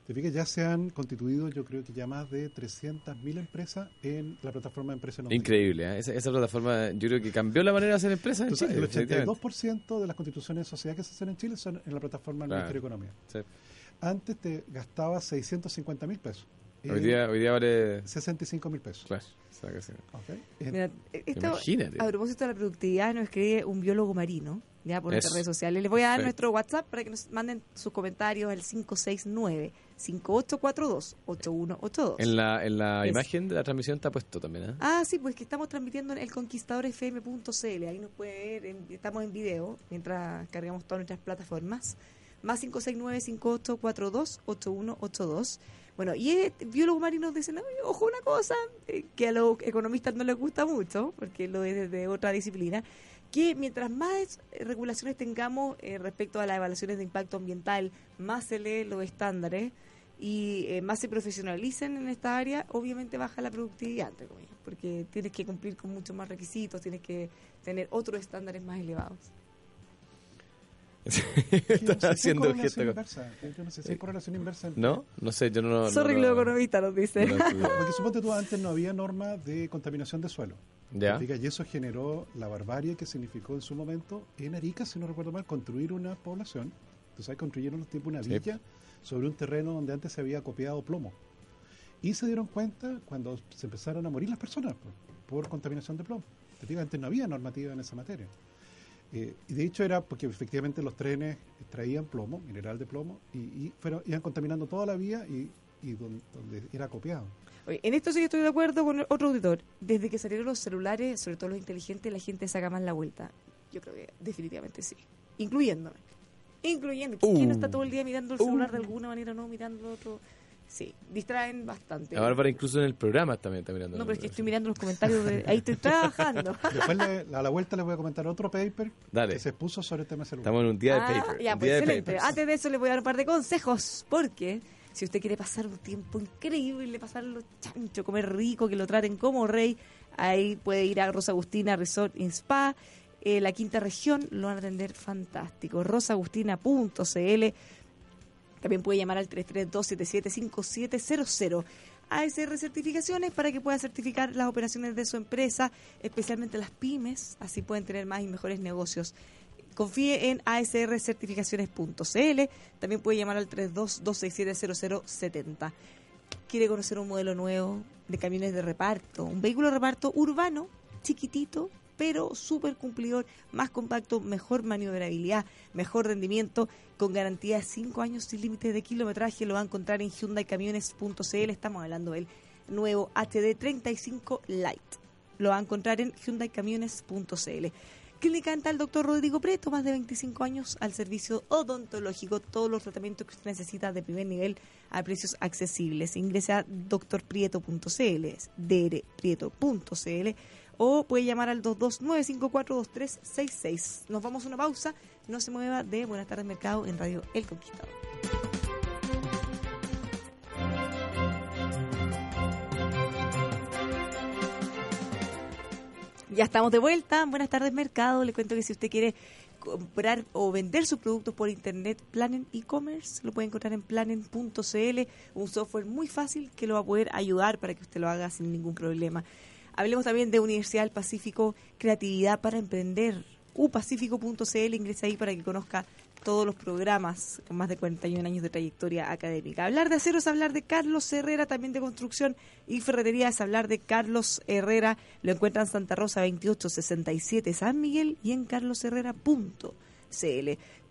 Te fijas, ya se han constituido, yo creo que ya más de 300.000 empresas en la plataforma de empresas no Increíble, ¿eh? esa, esa plataforma yo creo que cambió la manera de hacer empresas en Chile. el definitivamente. 82% de las constituciones de sociedad que se hacen en Chile son en la plataforma del Claro. Ministerio de Economía. Sí. Antes te gastabas 650 mil pesos. Hoy día, hoy día vale... 65 mil pesos. Claro, o sea que sí. ¿ok? En- Mira, esto, Imagínate. a propósito de la productividad, nos escribe un biólogo marino, ya por nuestras redes sociales. Les voy a dar nuestro WhatsApp para que nos manden sus comentarios al 569-5842-8182. En la, en la Es- imagen de la transmisión está puesto también, ¿eh? Ah, sí, pues que estamos transmitiendo en elconquistadorfm.cl. Ahí nos puede ver, en- estamos en video mientras cargamos todas nuestras plataformas. Más 569-5842-8182. Bueno, y el biólogo marino nos dice, no, ojo una cosa, eh, que a los economistas no les gusta mucho, porque lo es desde otra disciplina, que mientras más eh, regulaciones tengamos eh, respecto a las evaluaciones de impacto ambiental, más se leen los estándares y eh, más se profesionalicen en esta área, obviamente baja la productividad, entre comillas, porque tienes que cumplir con muchos más requisitos, tienes que tener otros estándares más elevados. hay haciendo correlación gesto con- inversa. Yo no sé si hay correlación inversa. entre- ¿No? No sé, yo no... Sorry, no, no- economistas nos dicen. no lo. Porque suponte tú, antes no había norma de contaminación de suelo. Fíjate, Y eso generó la barbarie que significó en su momento en Arica, si no recuerdo mal, construir una población. Tú sabes, construyeron tipo una Sí. villa sobre un terreno donde antes se había copiado plomo. Y se dieron cuenta cuando se empezaron a morir las personas por, por contaminación de plomo. Antes no había normativa en esa materia. Eh, y de hecho era porque efectivamente los trenes traían plomo, mineral de plomo, y, y fueron, iban contaminando toda la vía y, y don- donde era copiado. Oye, en esto sí que estoy de acuerdo con otro auditor. Desde que salieron los celulares, sobre todo los inteligentes, la gente saca más la vuelta. Yo creo que definitivamente sí. Incluyéndome. Incluyendo. ¿Quién no está todo el día mirando el celular de alguna manera, no mirando otro? Sí, distraen bastante. La Bárbara incluso en el programa también está mirando. No, pero es que estoy mirando los comentarios. De... Ahí estoy trabajando. Después le- a la vuelta les voy a comentar otro paper Dale. que se puso sobre el tema celular. Estamos en un día de Ah, paper. ya, un pues día excelente. Antes de eso le voy a dar un par de consejos, porque si usted quiere pasar un tiempo increíble, pasarlo chancho, comer rico, que lo traten como rey, ahí puede ir a Rosa Agustina Resort and Spa, eh, la quinta región, lo van a atender fantástico. rosaagustina.cl también puede llamar al 332-775700. ASR Certificaciones para que pueda certificar las operaciones de su empresa, especialmente las pymes, así pueden tener más y mejores negocios. Confíe en asrcertificaciones.cl. También puede llamar al 32-267-0070. ¿Quiere conocer un modelo nuevo de camiones de reparto? Un vehículo de reparto urbano, chiquitito, pero súper cumplidor, más compacto, mejor maniobrabilidad, mejor rendimiento, con garantía de 5 años sin límite de kilometraje. Lo va a encontrar en HyundaiCamiones.cl. Estamos hablando del nuevo HD 35 Light. Lo va a encontrar en HyundaiCamiones.cl. Clínica Dental Dr. Rodrigo Preto, más de 25 años al servicio odontológico, todos los tratamientos que usted necesita de primer nivel a precios accesibles. Ingrese a drprieto.cl, drprieto.cl o puede llamar al 229542366. Nos vamos a una pausa, no se mueva de Buenas tardes Mercado en Radio El Conquistador. Ya estamos de vuelta. Buenas tardes, mercado. Le cuento que si usted quiere comprar o vender sus productos por internet, Planen e-commerce, lo puede encontrar en planen.cl, un software muy fácil que lo va a poder ayudar para que usted lo haga sin ningún problema. Hablemos también de Universidad del Pacífico, creatividad para emprender. upacífico.cl, ingresa ahí para que conozca todos los programas con más de 41 años de trayectoria académica. Hablar de acero es hablar de Carlos Herrera, también de construcción y ferretería es hablar de Carlos Herrera. Lo encuentran en Santa Rosa 2867 San Miguel y en carlosherrera.cl.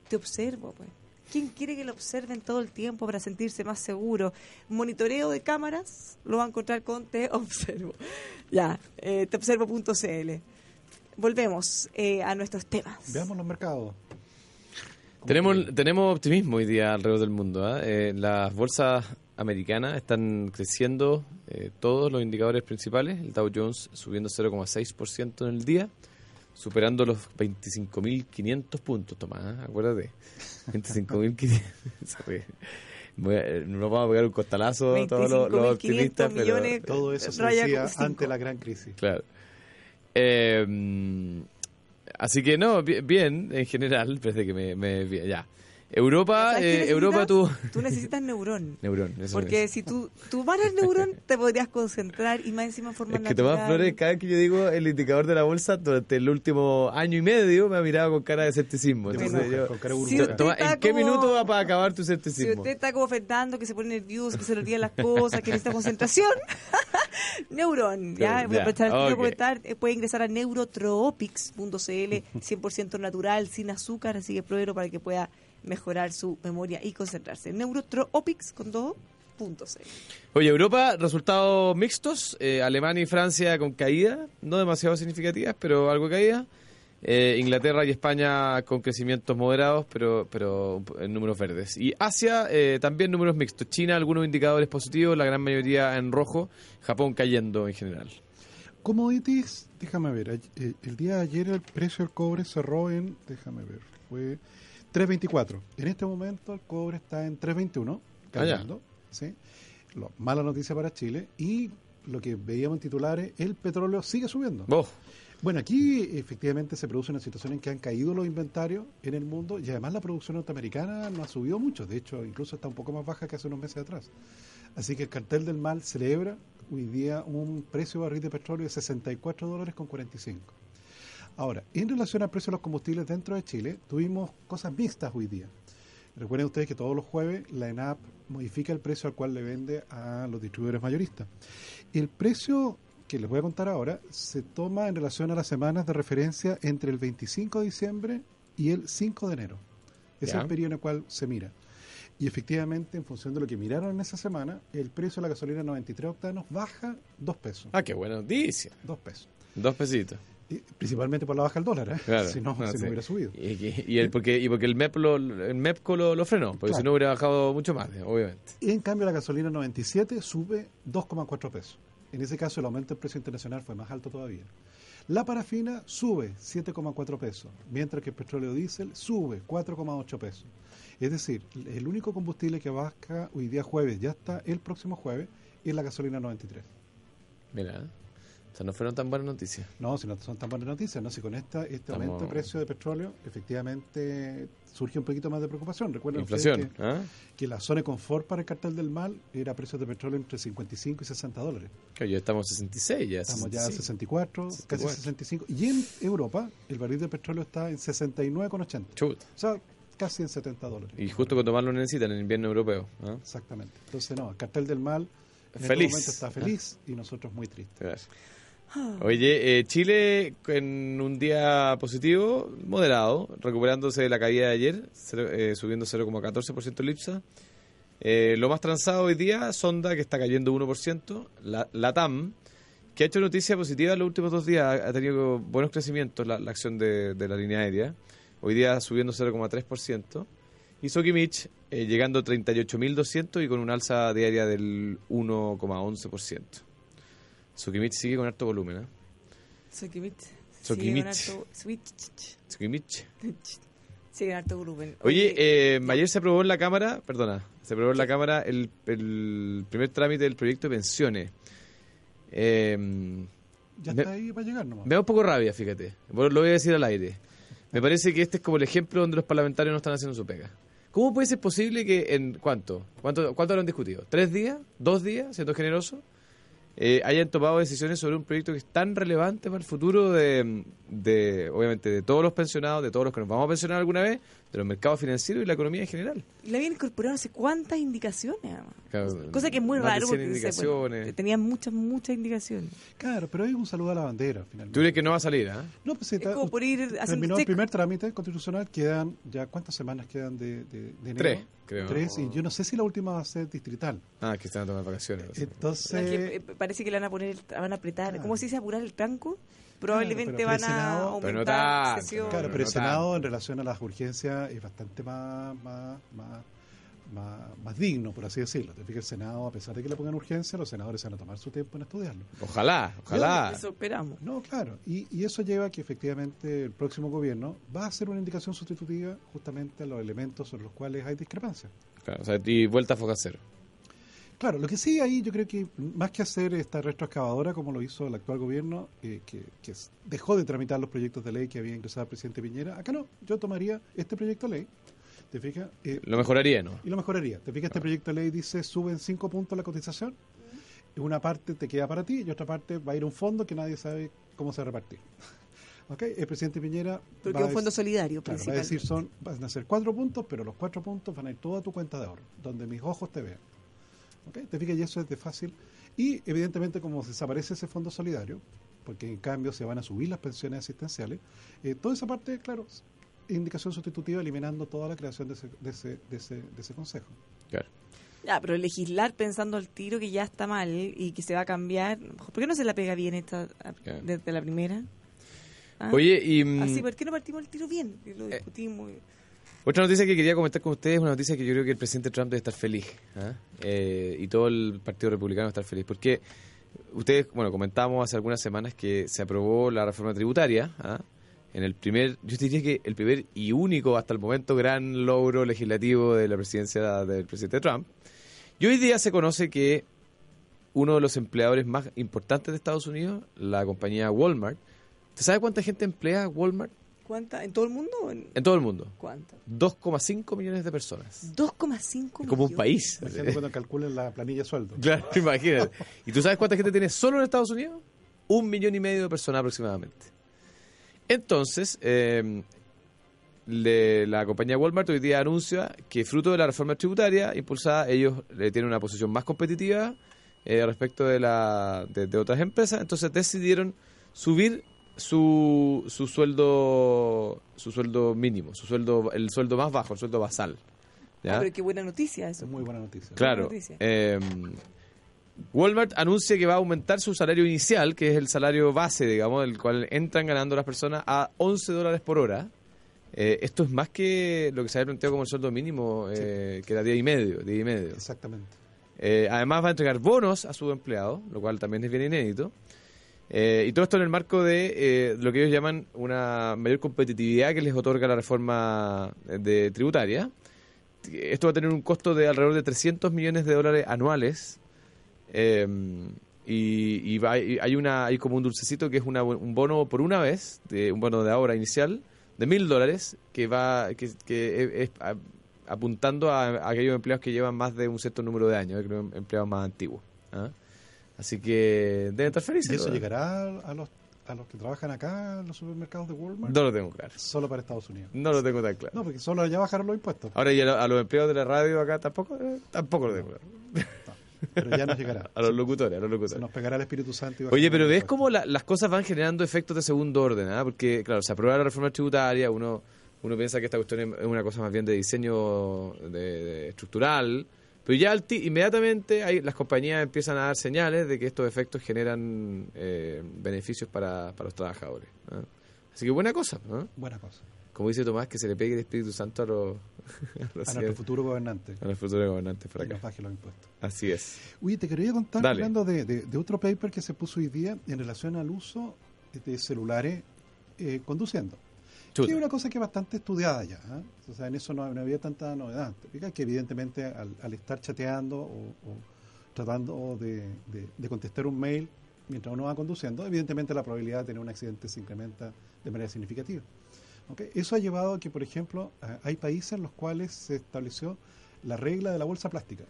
Te observo, pues. ¿Quién quiere que lo observen todo el tiempo para sentirse más seguro? Monitoreo de cámaras lo va a encontrar con Te Observo. Ya, eh, teobservo.cl. Volvemos eh, a nuestros temas. Veamos los mercados. Tenemos, tenemos optimismo hoy día alrededor del mundo. ¿ah? Eh, las bolsas americanas están creciendo eh, todos los indicadores principales. El Dow Jones subiendo 0,6% en el día, superando los 25.500 puntos, Tomás. ¿ah? Acuérdate. 25.500. Voy a- eh, no vamos a pegar un costalazo a todos los, los 25.500 optimistas, pero. Todo eso se decía ante la gran crisis. Claro. Eh, mm, así que no, bi- bien, en general, parece que me... me- ya. Europa, ¿Sabes qué eh, Europa tú... necesitas? Tú necesitas neurón. Neurón, eso Porque es. si tú tomaras neurón, te podrías concentrar y más encima en forma Es que Tomás natural. Flores, cada vez que yo digo el indicador de la bolsa, durante el último año y medio me ha mirado con cara de escepticismo. Entonces yo- con cara de Si Tomás, ¿en qué como- minuto va para acabar tu Si escepticismo? usted está como ofendando, que se pone nervioso, que se le olvidan las cosas, que necesita concentración, neurón. Ya, voy a aprovechar el tiempo ok. de comentar. eh, Puede ingresar a neurotropics.cl, 100% natural, sin azúcar, así que pruébelo para que pueda mejorar su memoria y concentrarse. Neurotropics con todo. Punto C. Oye, Europa, resultados mixtos. Eh, Alemania y Francia con caída, no demasiado significativas, pero algo de caída. Eh, Inglaterra y España con crecimientos moderados, pero, pero en números verdes. Y Asia eh, también números mixtos. China, algunos indicadores positivos, la gran mayoría en rojo. Japón cayendo en general. Commodities, déjame ver, ay- eh, el día de ayer el precio del cobre cerró en, déjame ver, fue 3.24. En este momento el cobre está en 3.21, Ah, cayendo, ¿sí? Lo- mala noticia para Chile y lo que veíamos en titulares, el petróleo sigue subiendo. Oh, Bueno, aquí efectivamente se produce una situación en que han caído los inventarios en el mundo y además la producción norteamericana no ha subido mucho, de hecho incluso está un poco más baja que hace unos meses atrás. Así que el cartel del mal celebra hoy día un precio de barril de petróleo de 64 dólares con 45. Ahora, en relación al precio de los combustibles dentro de Chile, tuvimos cosas mixtas hoy día. Recuerden ustedes que todos los jueves la ENAP modifica el precio al cual le vende a los distribuidores mayoristas. El precio que les voy a contar ahora se toma en relación a las semanas de referencia entre el 25 de diciembre y el 5 de enero. Es el periodo en el cual se mira. Y efectivamente, en función de lo que miraron en esa semana, el precio de la gasolina 93 octanos baja 2 pesos. ah, qué buena noticia. 2 pesos. Dos pesitos. Principalmente por la baja del dólar, ¿eh? Claro. si no, Ah, si sí. no hubiera subido. Y, y- y el, porque, y porque el, MEP lo, el MEPCO lo, lo frenó, porque Claro. si no hubiera bajado mucho más, obviamente. Y en cambio la gasolina 97 sube 2,4 pesos. En ese caso el aumento del precio internacional fue más alto todavía. La parafina sube 7,4 pesos, mientras que el petróleo diésel sube 4,8 pesos. Es decir, el único combustible que baja hoy día jueves, ya está el próximo jueves, es la gasolina 93. Mira, no fueron tan buenas noticias. No, si no son tan buenas noticias, no, si con esta, este Estamos- aumento de precio de petróleo, efectivamente surge un poquito más de preocupación. Recuerden Inflación. que, ¿ah? que la zona de confort para el cartel del mal era precios de petróleo entre 55 y 60 dólares. Claro, ya estamos en 66 ya. Estamos ya a 65. 64, casi 65. Y en Europa, el barril de petróleo está en 69,80. Chut. O sea, casi en 70 dólares. Y justo cuando más lo necesitan, en el invierno europeo. ¿ah? Exactamente. Entonces, no, el cartel del mal en Feliz. este momento está feliz y nosotros muy tristes. Gracias. Oye, eh, Chile en un día positivo, moderado, recuperándose de la caída de ayer, eh, subiendo 0,14% el IPSA. Eh, lo más transado hoy día, Sonda, que está cayendo 1%, la, la TAM, que ha hecho noticia positiva en los últimos dos días, ha tenido buenos crecimientos la, acción de, la línea aérea, hoy día subiendo 0,3%, y Sokimich llegando a 38.200 y con un alza diaria del 1,11%. Sokimich sigue con harto volumen, ¿eh? Sokimich. Sokimich. Sigue con harto- Switch. Sokimich. Sigue en harto volumen. Oye, eh, ayer se aprobó en la Cámara, perdona, se aprobó en la Cámara el, el primer trámite del proyecto de pensiones. Eh, Ya Me- está ahí para llegar nomás. me da un poco rabia, fíjate. Bueno, Lo voy a decir al aire. Me parece que este es como el ejemplo donde los parlamentarios no están haciendo su pega. ¿Cómo puede ser posible que en cuánto? ¿Cuánto, cuánto lo han discutido? ¿Tres días? ¿Dos días? Siendo generoso. Eh, hayan tomado decisiones sobre un proyecto que es tan relevante para el futuro de, de, obviamente, de todos los pensionados, de todos los que nos vamos a pensionar alguna vez, de los mercados financieros y la economía en general. Y le habían incorporado no sé cuántas indicaciones, además. Claro, Cosa que es muy más de raro 100 porque indicaciones. bueno, tenía muchas, muchas indicaciones. Claro, pero es un saludo a la bandera, finalmente. ¿Tú crees que no va a salir, ah? No, pues, está- como por ir terminó el primer trámite constitucional, quedan ya cuántas semanas quedan de, de, de enero? Tres, creo. Tres, y yo no sé si la última va a ser distrital. Ah, que están a tomar vacaciones. Eh. Entonces, eh, parece que le van a poner, el- van a apretar, Claro. ¿cómo se dice apurar el tranco? Probablemente van a Senado- Pero no aumentar tanto, claro, no, pero el Senado tanto. en relación a las urgencias es bastante más, más, más, más, más digno, por así decirlo. Te fijas, el Senado, a pesar de que le pongan urgencia, los senadores se van a tomar su tiempo en estudiarlo. Ojalá, ojalá. Eso esperamos. No, claro. Y, y eso lleva a que efectivamente el próximo gobierno va a hacer una indicación sustitutiva justamente a los elementos sobre los cuales hay discrepancia. Claro, o sea, y vuelta a foca cero. Claro, lo que sí ahí yo creo que más que hacer esta retroexcavadora como lo hizo el actual gobierno, eh, que, dejó de tramitar los proyectos de ley que había ingresado el presidente Piñera, acá no, yo tomaría este proyecto de ley, ¿te fijas? Eh, Lo mejoraría, ¿no? y lo mejoraría. ¿Te fijas? Este proyecto de ley dice suben cinco puntos la cotización, una parte te queda para ti y otra parte va a ir a un fondo que nadie sabe cómo se va a repartir. ¿Ok? El presidente Piñera Porque va un fondo solidario, Claro, va a decir son, van a ser cuatro puntos, pero los cuatro puntos van a ir toda tu cuenta de ahorro, donde mis ojos te vean. ¿Ok? Te fijas y eso es de fácil. Y evidentemente como desaparece ese fondo solidario, porque en cambio se van a subir las pensiones asistenciales, eh, toda esa parte, claro, es indicación sustitutiva eliminando toda la creación de ese, de ese, de ese, de ese consejo. Claro. Ya, pero legislar pensando al tiro que ya está mal y que se va a cambiar. ¿Por qué no se la pega bien esta Claro. desde la primera? ¿Ah? Oye, y mm, Así, ¿por qué no partimos el tiro bien? Y lo Eh, discutimos. Otra noticia que quería comentar con ustedes es una noticia que yo creo que el presidente Trump debe estar feliz. ¿ah? Eh, y todo el Partido Republicano debe estar feliz. Porque ustedes, bueno, comentamos hace algunas semanas que se aprobó la reforma tributaria. ¿ah? En el primer, yo diría que el primer y único hasta el momento gran logro legislativo de la presidencia del presidente Trump. Y hoy día se conoce que uno de los empleadores más importantes de Estados Unidos, la compañía Walmart, ¿usted sabe cuánta gente emplea Walmart? ¿Cuánta? ¿En todo el mundo? o en- En todo el mundo. ¿Cuánta? 2,5 millones de personas. 2,5 Es como un millones. país. Imagínate cuando calculen la planilla de sueldo. Claro, imagínate. ¿Y tú sabes cuánta gente tiene solo en Estados Unidos? Un millón y medio de personas aproximadamente. Entonces, eh, le- la compañía Walmart hoy día anuncia que fruto de la reforma tributaria impulsada, ellos eh, tienen una posición más competitiva eh, respecto de, la, de, de otras empresas. Entonces decidieron subir su, su sueldo su sueldo mínimo, su sueldo el sueldo más bajo, el sueldo basal. ¿ya? Ah, pero qué buena noticia eso. Es muy buena noticia. Claro. noticia. eh, Walmart anuncia que va a aumentar su salario inicial, que es el salario base, digamos, del cual entran ganando las personas, a 11 dólares por hora. Eh, esto es más que lo que se había planteado como el sueldo mínimo, eh, que era 10 y medio. 10 y medio. Exactamente. Eh, además va a entregar bonos a sus empleados, lo cual también es bien inédito. Eh, y todo esto en el marco de eh, lo que ellos llaman una mayor competitividad que les otorga la reforma de tributaria. Esto va a tener un costo de alrededor de 300 millones de dólares anuales. eh, y, y va- hay una hay como un dulcecito que es una- un bono por una vez, de, un bono de ahora inicial de mil dólares que va que, que es, apuntando a, aquellos empleados que llevan más de un cierto número de años, empleados más antiguos. ¿ah? Así que deben estar felices. ¿Y eso llegará a los, a los que trabajan acá en los supermercados de Walmart? No lo tengo claro. Solo para Estados Unidos. No lo tengo tan claro. No, porque solo allá bajaron los impuestos. Ahora, y a, lo- a los empleados de la radio acá tampoco, eh, tampoco lo tengo claro. Pero ya nos llegará. A los locutores, a los Se locutores. nos pegará el Espíritu Santo. y Oye, pero ves cómo la- las cosas van generando efectos de segundo orden, ¿ah? Porque, claro, se aprueba la reforma tributaria, uno, uno piensa que esta cuestión es una cosa más bien de diseño de- de estructural, pero ya inmediatamente hay, las compañías empiezan a dar señales de que estos efectos generan eh, beneficios para, para los trabajadores. ¿ah? Así que buena cosa, ¿no? Buena cosa. Como dice Tomás, que se le pegue el Espíritu Santo a los, a los, A nuestro futuro gobernante. a los futuros gobernantes por Y nos acá. baje los impuestos. Así es. Oye, te quería contar, Dale. hablando de, de- de otro paper que se puso hoy día en relación al uso de celulares eh, conduciendo. Chuta. Que es una cosa que es bastante estudiada ya. ¿ah? O sea, en eso no, no había tanta novedad. Te que evidentemente al, al estar chateando o, o tratando de, de- de contestar un mail mientras uno va conduciendo, evidentemente la probabilidad de tener un accidente se incrementa de manera significativa. ¿Ok? Eso ha llevado a que, por ejemplo, hay países en los cuales se estableció la regla de la bolsa plástica.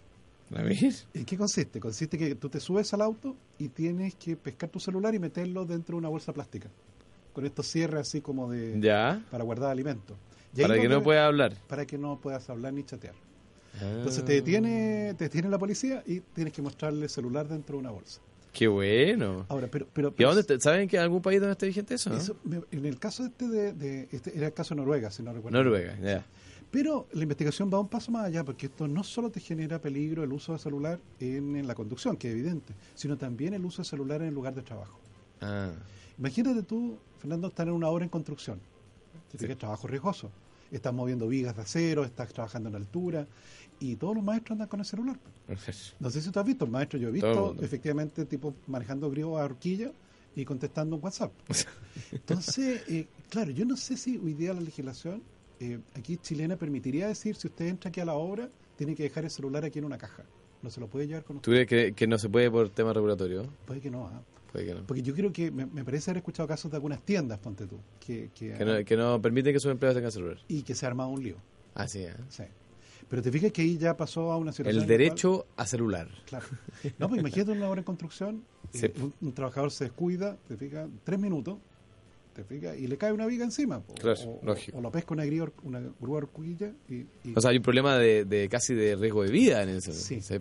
¿En qué consiste? Consiste que tú te subes al auto y tienes que pescar tu celular y meterlo dentro de una bolsa plástica. Con estos cierres así como de Ya. para guardar alimentos. Y Para que no debes- pueda hablar. para que no puedas hablar ni chatear. Ah. Entonces te detiene, te detiene la policía y tienes que mostrarle el celular dentro de una bolsa. Qué bueno. Ahora, pero, pero, ¿Y dónde te- ¿Saben que en algún país donde está vigente eso? no? eso, en el caso este de, de- este era el caso de Noruega, si no recuerdo. Noruega, ya. Pero la investigación va un paso más allá, porque esto no solo te genera peligro el uso de celular en, en la conducción, que es evidente, sino también el uso de celular en el lugar de trabajo. Ah, Imagínate tú, Fernando, estar en una obra en construcción. Fijas, trabajo riesgoso. Estás moviendo vigas de acero, estás trabajando en altura y todos los maestros andan con el celular. No sé si tú has visto, el maestro, yo he visto efectivamente tipo manejando griego a horquilla y contestando un WhatsApp. Entonces, eh, claro, yo no sé si hoy día la legislación eh, aquí chilena permitiría decir si usted entra aquí a la obra, tiene que dejar el celular aquí en una caja. No se lo puede llevar con usted. ¿Tú crees que, que no se puede por tema regulatorio? Puede que no, ¿ah? Puede que no. Porque yo creo que me, me parece haber escuchado casos de algunas tiendas, ponte tú, que, que, Que no, que no permiten que sus empleados tengan celular. y que se ha armado un lío. Así es. Sí. Pero te fijas que ahí ya pasó a una situación. El derecho a celular. Claro. No, pues imagínate una obra en construcción, Sí. eh, un, un trabajador se descuida, te fijas, tres minutos, te fijas, y le cae una viga encima. po. Claro, o, lógico. o lo pesca una grúa, una grúa horquilla y, y- O sea, hay un problema de, de casi de riesgo de vida en eso. Sí. Sí,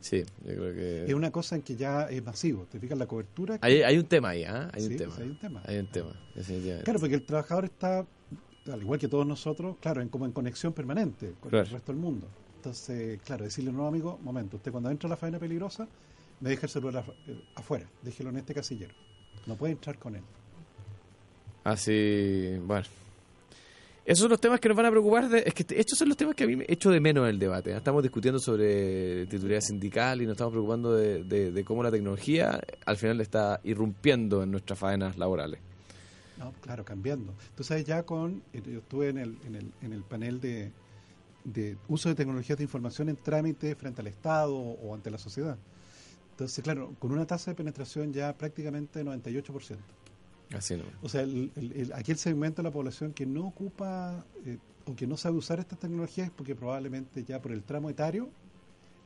sí, sí. Sí, yo creo que... Es una cosa en que ya es masivo. Te fijas la cobertura. que- Hay, hay un tema ahí, ¿ah? Hay Sí, un tema. hay un tema. Hay un tema, definitivamente. Claro, porque el trabajador está, al igual que todos nosotros, claro, en, como en conexión permanente con Claro. el resto del mundo. Entonces, claro, decirle, no, amigo, momento, usted cuando entra a la faena peligrosa, me deja el celular eh, afuera, déjelo en este casillero. No puede entrar con él. Así, bueno. Esos son los temas que nos van a preocupar. De, es que estos son los temas que a mí me echo de menos en el debate. ¿eh? Estamos discutiendo sobre titularidad sindical y nos estamos preocupando de cómo la tecnología al final está irrumpiendo en nuestras faenas laborales. No, claro, cambiando. Tú sabes, ya con, eh, yo estuve en el, en el, en el panel de, de uso de tecnologías de información en trámite frente al Estado o ante la sociedad. Entonces, claro, con una tasa de penetración ya prácticamente 98%. Así no. O sea, el, el- el- aquel segmento de la población que no ocupa eh, o que no sabe usar estas tecnologías es porque probablemente ya por el tramo etario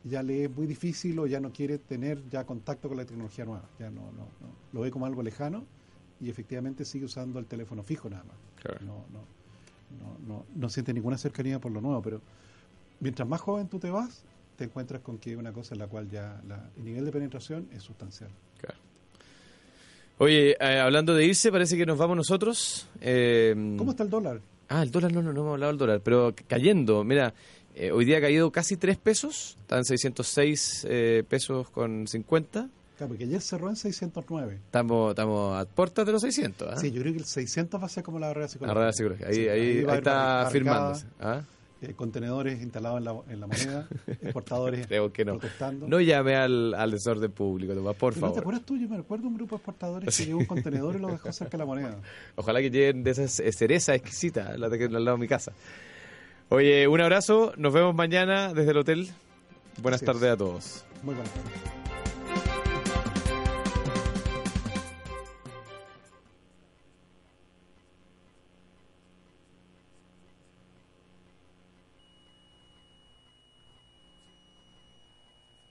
ya le es muy difícil o ya no quiere tener ya contacto con la tecnología nueva. Ya no, no, no. Lo ve como algo lejano y efectivamente sigue usando el teléfono fijo nada más. Claro. No, no, no, no, no siente ninguna cercanía por lo nuevo, pero mientras más joven tú te vas, te encuentras con que una cosa en la cual ya la- el nivel de penetración es sustancial. Claro. Oye, eh, hablando de irse, parece que nos vamos nosotros. Eh, ¿Cómo está el dólar? Ah, el dólar, no, no, no hemos hablado del dólar, pero cayendo, mira, eh, hoy día ha caído casi 3 pesos, están 606 eh, pesos con 50. Claro, porque ayer cerró en 609. Estamos, estamos a puertas de los 600. ¿ah? Sí, yo creo que el 600 va a ser como la barrera La psicológica. barrera psicológica. Ahí, Sí, ahí, ahí haber está firmándose. ¿ah? Eh, contenedores instalados en la, en la moneda, exportadores Creo que no. protestando. No llame al, al desorden público, Tomás, por Pero ¿No te favor. acuerdas tú? Yo me recuerdo un grupo de exportadores que llevó un contenedor y lo dejó cerca de la moneda. Ojalá que lleguen de esas eh, cerezas exquisitas, las de que al lado de mi casa. Oye, un abrazo, nos vemos mañana desde el hotel. Buenas Así es. tardes a todos. Muy buenas tardes.